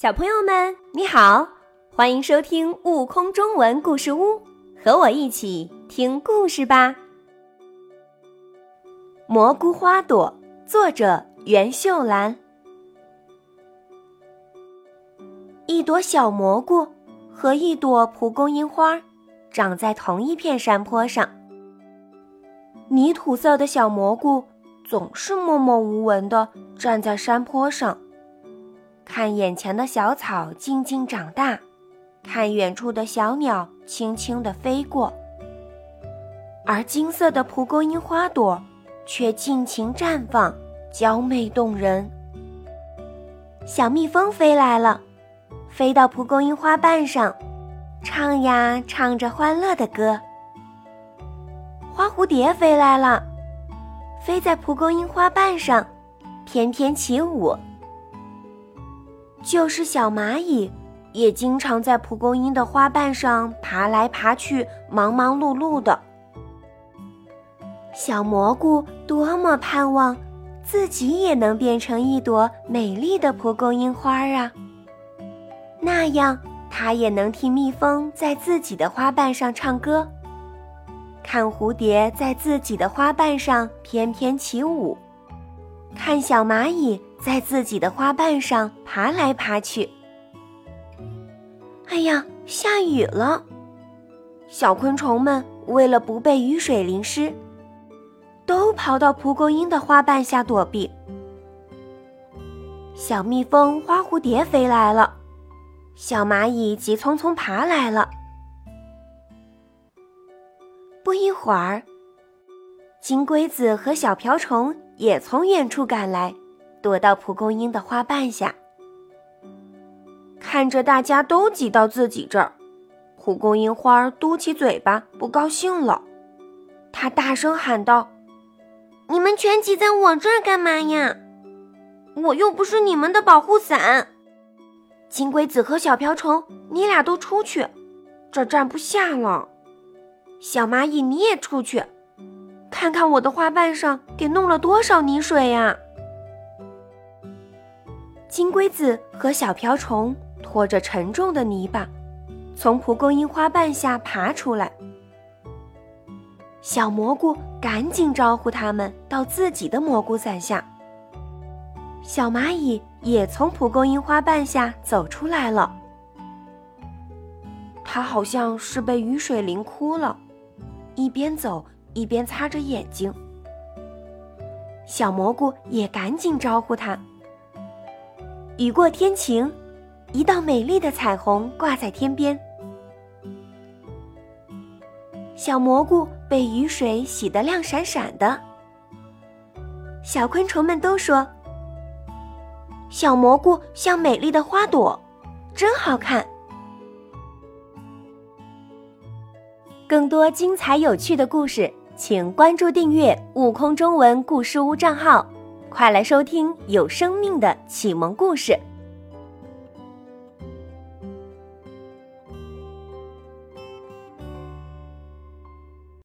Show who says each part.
Speaker 1: 小朋友们，你好，欢迎收听《悟空中文故事屋》，和我一起听故事吧。蘑菇花朵，作者袁秀兰。一朵小蘑菇和一朵蒲公英花，长在同一片山坡上。泥土色的小蘑菇总是默默无闻地站在山坡上。看眼前的小草静静长大，看远处的小鸟轻轻地飞过，而金色的蒲公英花朵却尽情绽放，娇媚动人。小蜜蜂飞来了，飞到蒲公英花瓣上，唱呀唱着欢乐的歌。花蝴蝶飞来了，飞在蒲公英花瓣上，翩翩起舞。就是小蚂蚁，也经常在蒲公英的花瓣上爬来爬去，忙忙碌碌的。小蘑菇多么盼望自己也能变成一朵美丽的蒲公英花啊！那样，它也能听蜜蜂在自己的花瓣上唱歌，看蝴蝶在自己的花瓣上翩翩起舞。看小蚂蚁在自己的花瓣上爬来爬去。哎呀，下雨了！小昆虫们为了不被雨水淋湿，都跑到蒲公英的花瓣下躲避。小蜜蜂、花蝴蝶飞来了，小蚂蚁急匆匆爬来了。不一会儿，金龟子和小瓢虫。也从远处赶来，躲到蒲公英的花瓣下。看着大家都挤到自己这儿，蒲公英花儿嘟起嘴巴，不高兴了。它大声喊道：“你们全挤在我这儿干嘛呀？我又不是你们的保护伞！”金龟子和小瓢虫，你俩都出去，这站不下了。小蚂蚁，你也出去。看看我的花瓣上给弄了多少泥水呀！金龟子和小瓢虫拖着沉重的泥巴，从蒲公英花瓣下爬出来。小蘑菇赶紧招呼他们到自己的蘑菇伞下。小蚂蚁也从蒲公英花瓣下走出来了。它好像是被雨水淋哭了，一边走。一边擦着眼睛，小蘑菇也赶紧招呼他。雨过天晴，一道美丽的彩虹挂在天边。小蘑菇被雨水洗得亮闪闪的。小昆虫们都说：“小蘑菇像美丽的花朵，真好看。”更多精彩有趣的故事，请关注订阅“悟空中文故事屋”账号，快来收听有生命的启蒙故事。